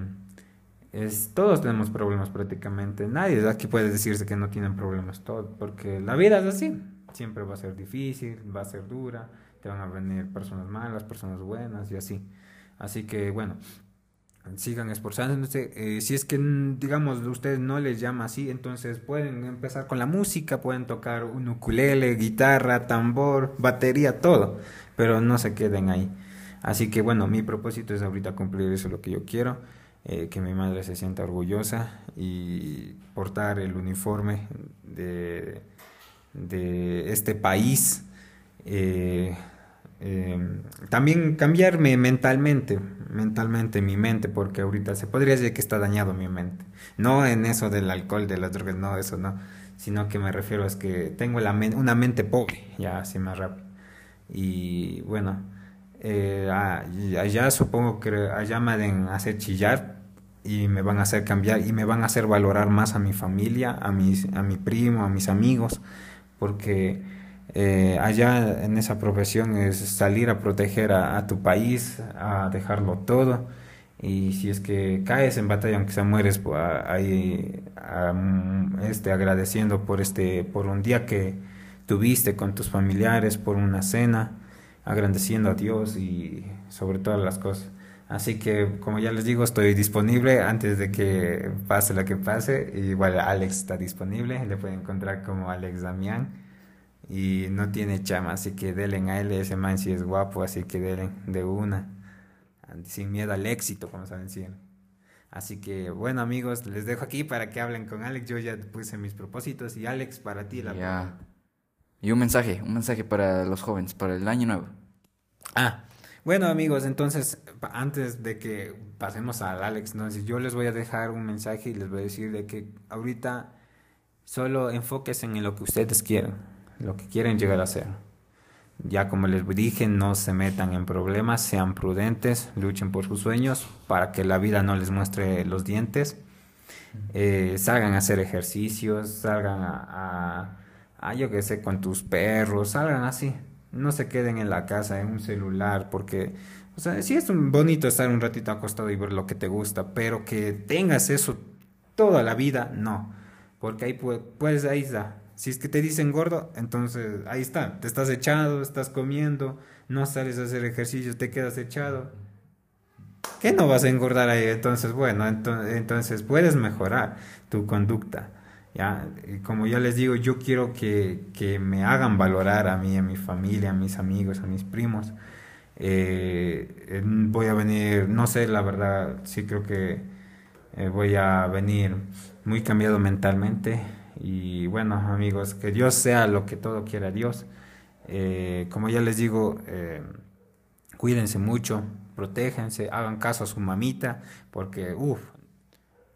es, todos tenemos problemas prácticamente. Nadie aquí puede decirse que no tienen problemas, todos, porque la vida es así. Siempre va a ser difícil, va a ser dura, te van a venir personas malas, personas buenas y así. Así que bueno, sigan esforzándose. Eh, si es que, digamos, ustedes no les llama así, entonces pueden empezar con la música, pueden tocar un ukulele, guitarra, tambor, batería, todo, pero no se queden ahí. Así que bueno, mi propósito es ahorita cumplir eso lo que yo quiero, eh, que mi madre se sienta orgullosa y portar el uniforme de, de este país. Eh, Em, también cambiarme mentalmente, mentalmente mi mente, porque ahorita se podría decir que está dañado mi mente. No en eso del alcohol, de las drogas, no, eso no, sino que me refiero a que tengo una mente pobre, ya así más rápido. Y bueno, eh, allá supongo que allá me van a hacer chillar y me van a hacer cambiar y me van a hacer valorar más a mi familia, a, mis, a mi primo, a mis amigos, porque eh, allá en esa profesión es salir a proteger a, tu país, a dejarlo todo. Y si es que caes en batalla, aunque sea mueres, pues, ahí este, agradeciendo por, este, por un día que tuviste con tus familiares por una cena, agradeciendo a Dios y sobre todas las cosas. Así que, como ya les digo, estoy disponible antes de que pase lo que pase. Igual Alex está disponible, le pueden encontrar como Alex Damián. Y no tiene chama, así que denle a él, ese man si es guapo, así que denle de una. Sin miedo al éxito, como saben decir. Así que, bueno amigos, les dejo aquí para que hablen con Alex. Yo ya puse mis propósitos y Alex, para ti la
Ya. Y un mensaje, un mensaje para los jóvenes, para el año nuevo.
Ah, bueno amigos, entonces antes de que pasemos al Alex, ¿no? yo les voy a dejar un mensaje y les voy a decir de que ahorita solo enfóquense en lo que ustedes quieren, lo que quieren llegar a ser. Ya como les dije, no se metan en problemas, sean prudentes, luchen por sus sueños para que la vida no les muestre los dientes. Eh, salgan a hacer ejercicios, salgan a, yo qué sé, con tus perros, salgan así, no se queden en la casa, en un celular, porque, o sea, sí es bonito estar un ratito acostado y ver lo que te gusta, pero que tengas eso toda la vida, no. Porque ahí puedes, ahí está. Si es que te dicen gordo, entonces ahí está. Te estás echado, estás comiendo, no sales a hacer ejercicio, te quedas echado. ¿Qué no vas a engordar ahí? Entonces, bueno, entonces puedes mejorar tu conducta. Ya, como ya les digo, yo quiero que, que, me hagan valorar a mí, a mi familia, a mis amigos, a mis primos. Eh, voy a venir, no sé, la verdad, sí creo que eh, voy a venir muy cambiado mentalmente. Y bueno, amigos, que Dios sea lo que todo quiera Dios. Eh, como ya les digo, cuídense mucho, protéjense, hagan caso a su mamita, porque, uff,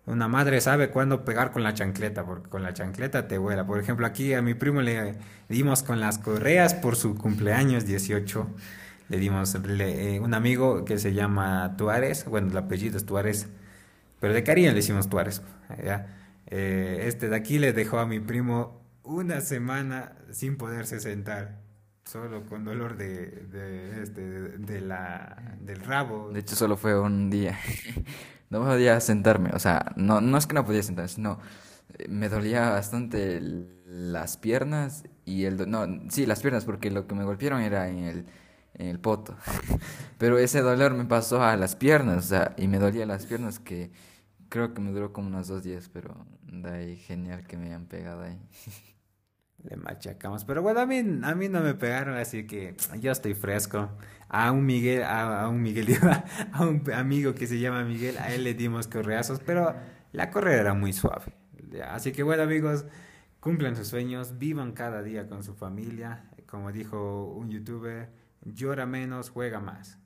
una madre sabe cuándo pegar con la chancleta, porque con la chancleta te vuela. Por ejemplo, aquí a mi primo le dimos con las correas por su cumpleaños 18. Le dimos eh, un amigo que se llama Tuárez, bueno, el apellido es Tuárez, pero de cariño le hicimos Tuárez. Eh, este de aquí le dejó a mi primo una semana sin poderse sentar, solo con dolor de, de, este, de la, del rabo.
De hecho, solo fue un día. no podía sentarme, o sea, no, no es que no podía sentarme, sino eh, me dolía bastante las piernas y el... No, sí, las piernas, porque lo que me golpearon era en el, en el poto. Pero ese dolor me pasó a las piernas, o sea, y me dolía las piernas que creo que me duró como unos dos días, pero de ahí genial que me hayan pegado ahí.
Le machacamos. Pero bueno, a mí, a mí no me pegaron, así que yo estoy fresco. A un Miguel, a, un Miguel, a un amigo que se llama Miguel, a él le dimos correazos, pero la correa era muy suave. Así que bueno, amigos, cumplan sus sueños, vivan cada día con su familia. Como dijo un youtuber, llora menos, juega más.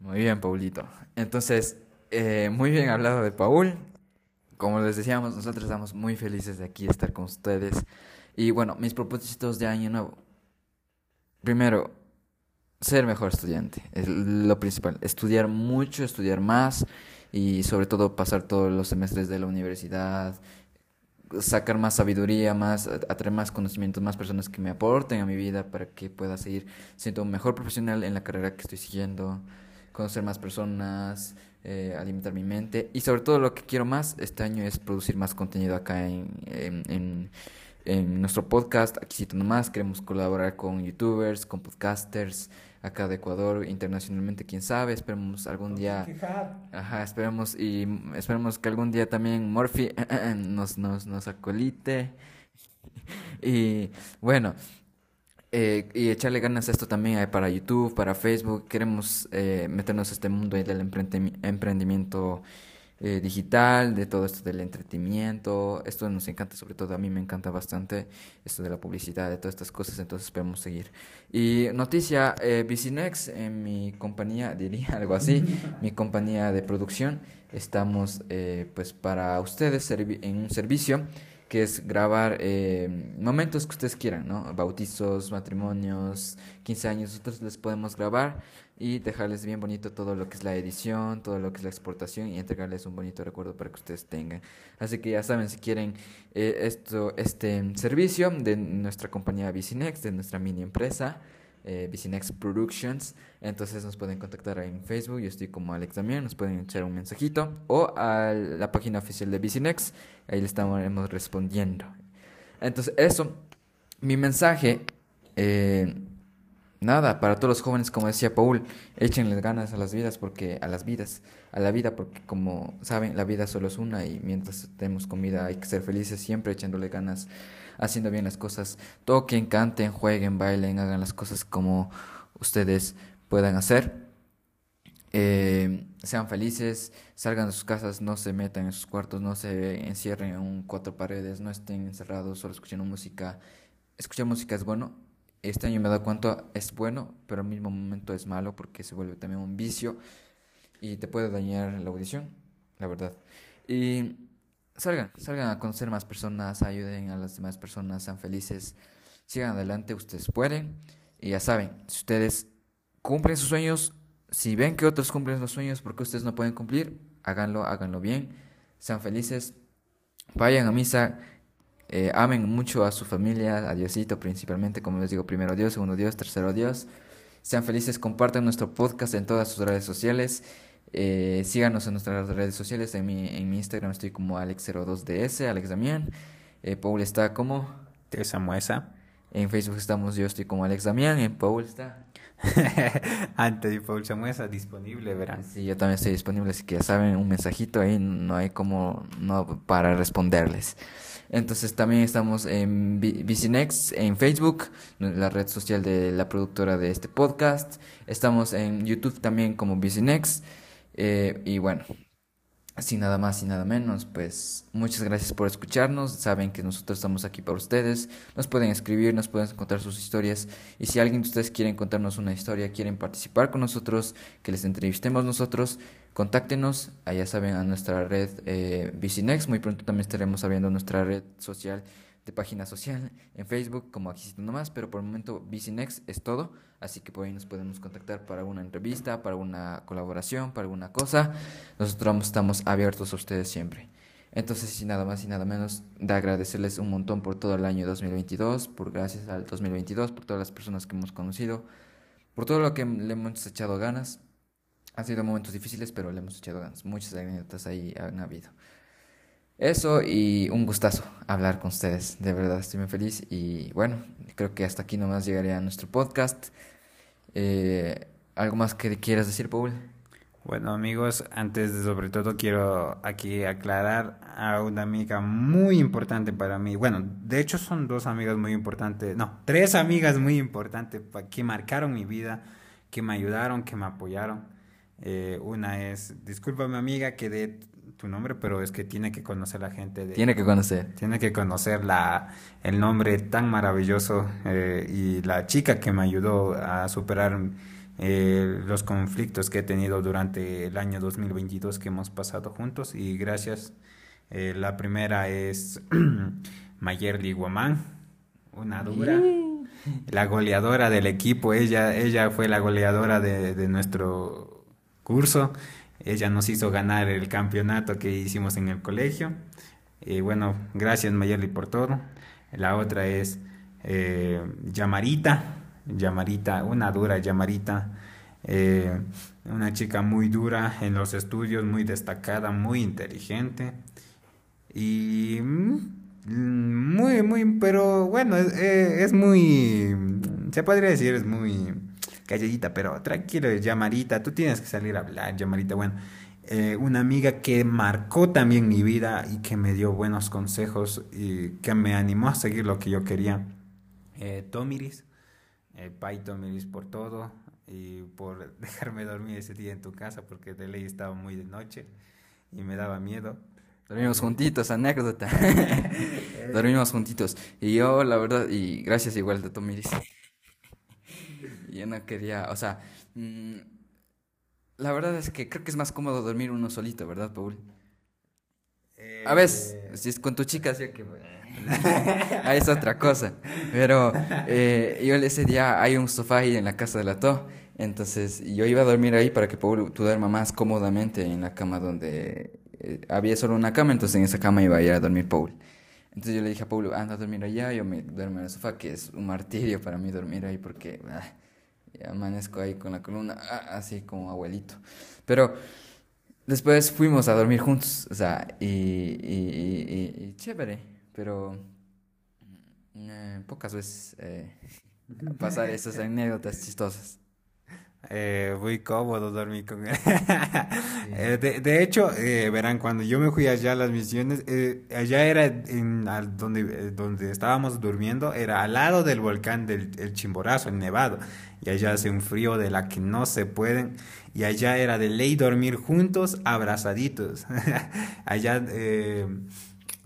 Muy bien, Paulito. Entonces, eh, muy bien hablado de Paul. Como les decíamos, nosotros estamos muy felices de aquí estar con ustedes. Y bueno, mis propósitos de año nuevo. Primero, ser mejor estudiante, es lo principal. Estudiar mucho, estudiar más y sobre todo pasar todos los semestres de la universidad, sacar más sabiduría, más atraer más conocimientos, más personas que me aporten a mi vida para que pueda seguir siendo un mejor profesional en la carrera que estoy siguiendo, conocer más personas, eh, alimentar mi mente. Y sobre todo lo que quiero más este año es producir más contenido acá en, en en nuestro podcast, aquí cito nomás, queremos colaborar con youtubers, con podcasters acá de Ecuador, internacionalmente, quién sabe, esperemos algún día, ajá, esperemos y esperemos que algún día también Morphy nos, nos, nos acolite. Y bueno, eh, y echarle ganas a esto también eh, para YouTube, para Facebook, queremos eh, meternos a este mundo del emprendimiento eh, digital, de todo esto del entretenimiento. Esto nos encanta, sobre todo a mí me encanta bastante esto de la publicidad, de todas estas cosas, entonces esperemos seguir. Y noticia, eh, Bicinex, en mi compañía, diría algo así, mi compañía de producción, estamos eh, pues para ustedes en un servicio que es grabar eh, momentos que ustedes quieran, ¿no? Bautizos, matrimonios, 15 años, nosotros les podemos grabar y dejarles bien bonito todo lo que es la edición, todo lo que es la exportación y entregarles un bonito recuerdo para que ustedes tengan. Así que ya saben, si quieren eh, esto, este servicio de nuestra compañía Bicinex, de nuestra mini empresa, eh, Productions, entonces nos pueden contactar en Facebook, yo estoy como Alex también, nos pueden echar un mensajito o a la página oficial de Bicinex, ahí le estaremos respondiendo. Entonces eso mi mensaje, eh, nada, para todos los jóvenes, como decía Paul, échenles ganas a las vidas, porque a las vidas, a la vida, porque como saben, la vida solo es una y mientras tenemos comida hay que ser felices siempre echándole ganas, haciendo bien las cosas. Toquen, canten, jueguen, bailen, hagan las cosas como ustedes puedan hacer. Eh, sean felices, salgan de sus casas, no se metan en sus cuartos, no se encierren en cuatro paredes, no estén encerrados solo escuchando música. Escuchar música es bueno. Este año me he dado cuenta, es bueno, pero al mismo momento es malo porque se vuelve también un vicio y te puede dañar la audición, la verdad. Y salgan, salgan a conocer más personas, ayuden a las demás personas, sean felices, sigan adelante, ustedes pueden. Y ya saben, si ustedes cumplen sus sueños, si ven que otros cumplen los sueños porque ustedes no pueden cumplir, háganlo, háganlo bien, sean felices, vayan a misa, eh, amen mucho a su familia, a Diosito principalmente, como les digo, primero Dios, segundo Dios, tercero Dios. Sean felices, compartan nuestro podcast en todas sus redes sociales. Eh, síganos en nuestras redes sociales. En mi, en mi Instagram estoy como Alex02DS, Alex Damián. Eh, Paul está como
Teresa Muesa.
En Facebook estamos, yo estoy como Alex Damián. En Paul está
Antes de Paul Samuesa disponible, verán.
Sí, yo también estoy disponible, así que ya saben, un mensajito ahí, no hay como no para responderles. Entonces también estamos en Bicinex en Facebook, la red social de la productora de este podcast. Estamos en YouTube también como Bicinex. Eh, y bueno, sin nada más y nada menos, pues muchas gracias por escucharnos. Saben que nosotros estamos aquí para ustedes. Nos pueden escribir, nos pueden contar sus historias. Y si alguien de ustedes quiere contarnos una historia, quieren participar con nosotros, que les entrevistemos nosotros, contáctenos. Allá saben a nuestra red eh, Muy pronto también estaremos abriendo nuestra red social de página social en Facebook como aquí nomás, pero por el momento Bicinex es todo, así que por ahí nos podemos contactar para una entrevista, para una colaboración, para alguna cosa. Nosotros estamos abiertos a ustedes siempre. Entonces, sin nada más y nada menos, de agradecerles un montón por todo el año 2022, por gracias al 2022, por todas las personas que hemos conocido, por todo lo que le hemos echado ganas. Han sido momentos difíciles, pero le hemos echado ganas. Muchas anécdotas ahí han habido. Eso y un gustazo hablar con ustedes. De verdad, estoy muy feliz. Y bueno, creo que hasta aquí nomás llegaré a nuestro podcast. Eh, ¿Algo más que quieras decir, Paul?
Bueno, amigos, antes de sobre todo quiero aquí aclarar a una amiga muy importante para mí. Bueno, de hecho son dos amigas muy importantes. No, tres amigas muy importantes que marcaron mi vida, que me ayudaron, que me apoyaron. Eh, una es, discúlpame amiga, que de tu nombre, pero es que tiene que conocer la gente. De,
tiene que conocer.
Tiene que conocer la, el nombre tan maravilloso eh, y la chica que me ayudó a superar eh, los conflictos que he tenido durante el año 2022 que hemos pasado juntos. Y gracias. Eh, la primera es Mayerly Guamán, una dura. La goleadora del equipo, ella, ella fue la goleadora de, de nuestro curso. Ella nos hizo ganar el campeonato que hicimos en el colegio. Y bueno, gracias Mayerly por todo. La otra es eh, Yamarita. Yamarita, una dura Yamarita. Eh, una chica muy dura en los estudios, muy destacada, muy inteligente. Y muy, muy, pero bueno, es, eh, es muy, se podría decir, es muy calladita, pero tranquilo, Yamarita, tú tienes que salir a hablar, Yamarita. Bueno, eh, una amiga que marcó también mi vida y que me dio buenos consejos y que me animó a seguir lo que yo quería. Eh, Tomiris, eh, Pai Tomiris por todo y por dejarme dormir ese día en tu casa porque de ley estaba muy de noche y me daba miedo.
Dormimos juntitos, anécdota. Dormimos juntitos. Y yo, la verdad, y gracias igual de Tomiris yo no quería, o sea, mm, la verdad es que creo que es más cómodo dormir uno solito, ¿verdad, Paul? A veces, eh. si es con tu chica, sí que... ahí es otra cosa. Pero eh, yo ese día hay un sofá ahí en la casa de la To. Entonces yo iba a dormir ahí para que Paul tú duerma más cómodamente en la cama donde eh, había solo una cama. Entonces en esa cama iba a ir a dormir Paul. Entonces yo le dije a Paul, anda a dormir allá. Yo me duermo en el sofá, que es un martirio para mí dormir ahí porque... Ah, y amanezco ahí con la columna ah, así como abuelito. Pero después fuimos a dormir juntos, o sea, y, y, y, chévere, pero Eh, pocas veces eh, pasar esas anécdotas chistosas.
Eh, muy cómodo dormir con él. Eh, de, de hecho, eh, verán, cuando yo me fui allá a las misiones, eh, allá era en al- donde, eh, donde estábamos durmiendo, era al lado del volcán del el Chimborazo, el Nevado. Y allá hace un frío de la que no se pueden. Y allá era de ley dormir juntos, abrazaditos. allá eh,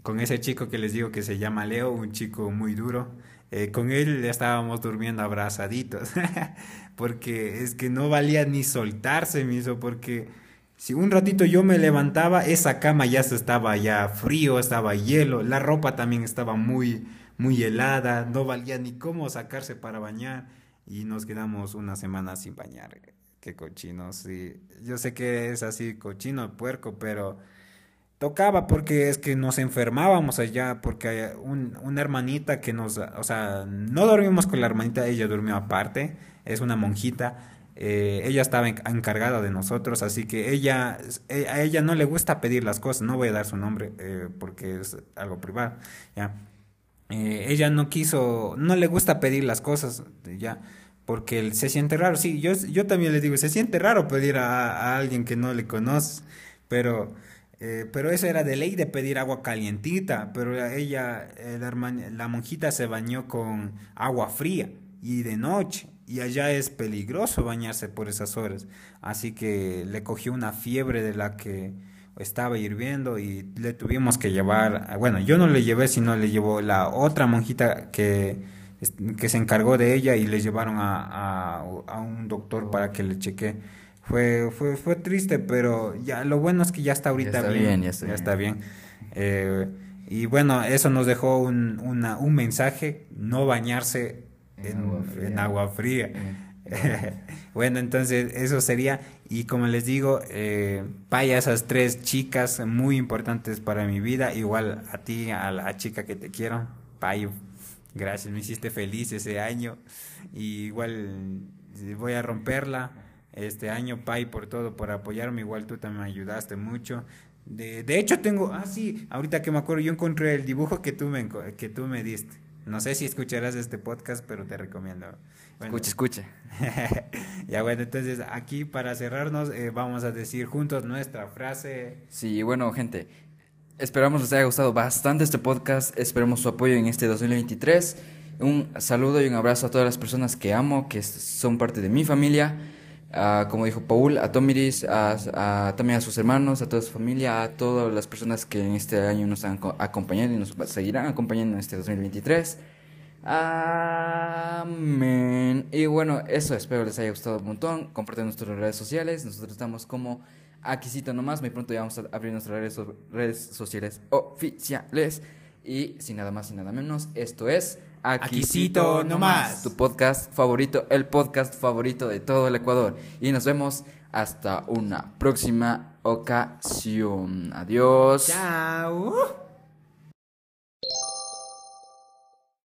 con ese chico que les digo que se llama Leo, un chico muy duro. Eh, con él estábamos durmiendo abrazaditos, porque es que no valía ni soltarse, miso, porque si un ratito yo me levantaba, esa cama ya se estaba ya frío, estaba hielo, la ropa también estaba muy, muy helada, no valía ni cómo sacarse para bañar y nos quedamos una semana sin bañar. Qué cochino, sí. Yo sé que es así cochino, puerco, pero tocaba porque es que nos enfermábamos allá, porque una hermanita que nos, o sea, no dormimos con la hermanita, ella durmió aparte, es una monjita, eh, ella estaba en- encargada de nosotros, así que ella, eh, a ella no le gusta pedir las cosas, no voy a dar su nombre eh, porque es algo privado, ya. Eh, ella no quiso, no le gusta pedir las cosas, ya, porque se siente raro. Sí, yo, yo también le digo, se siente raro pedir a, a alguien que no le conoces, pero, eh, pero eso era de ley de pedir agua calientita, pero ella, eh, la, monjita se bañó con agua fría y de noche. Y allá es peligroso bañarse por esas horas. Así que le cogió una fiebre de la que estaba hirviendo y le tuvimos que llevar, bueno, yo no le llevé, sino le llevó la otra monjita que, que se encargó de ella y le llevaron a, a- a un doctor para que le cheque. Fue, fue, fue triste, pero ya lo bueno es que ya está ahorita
está
bien.
bien, ya está bien.
está bien. Eh, y bueno, eso nos dejó un, una- un mensaje, no bañarse
En agua fría.
en agua fría. Bueno, entonces eso sería, y como les digo, eh, vaya esas tres chicas muy importantes para mi vida, igual a ti, a la chica que te quiero, Payo, gracias, me hiciste feliz ese año, y igual voy a romperla este año, Pai, por todo, por apoyarme, igual tú también me ayudaste mucho. De, de hecho tengo, ah sí, ahorita que me acuerdo, yo encontré el dibujo que tú me, que tú me diste. No sé si escucharás este podcast, pero te recomiendo. Bueno,
Escuche, escuche.
ya bueno, entonces aquí para cerrarnos eh, vamos a decir juntos nuestra frase.
Sí, bueno, gente, esperamos les haya gustado bastante este podcast, esperemos su apoyo en este 2023. Un saludo y un abrazo a todas las personas que amo, que son parte de mi familia. Como dijo Paul, a Tomiris, a, también a sus hermanos, a toda su familia, a todas las personas que en este año nos han co- acompañado y nos seguirán acompañando en este 2023. Amén. Y bueno, eso espero les haya gustado un montón. Compartan nuestras redes sociales. Nosotros estamos como Aquisito nomás. Muy pronto ya vamos a abrir nuestras redes, redes sociales oficiales. Y sin nada más y nada menos, esto es
Aquisito nomás.
Tu podcast favorito, el podcast favorito de todo el Ecuador. Y nos vemos hasta una próxima ocasión. Adiós.
Chao.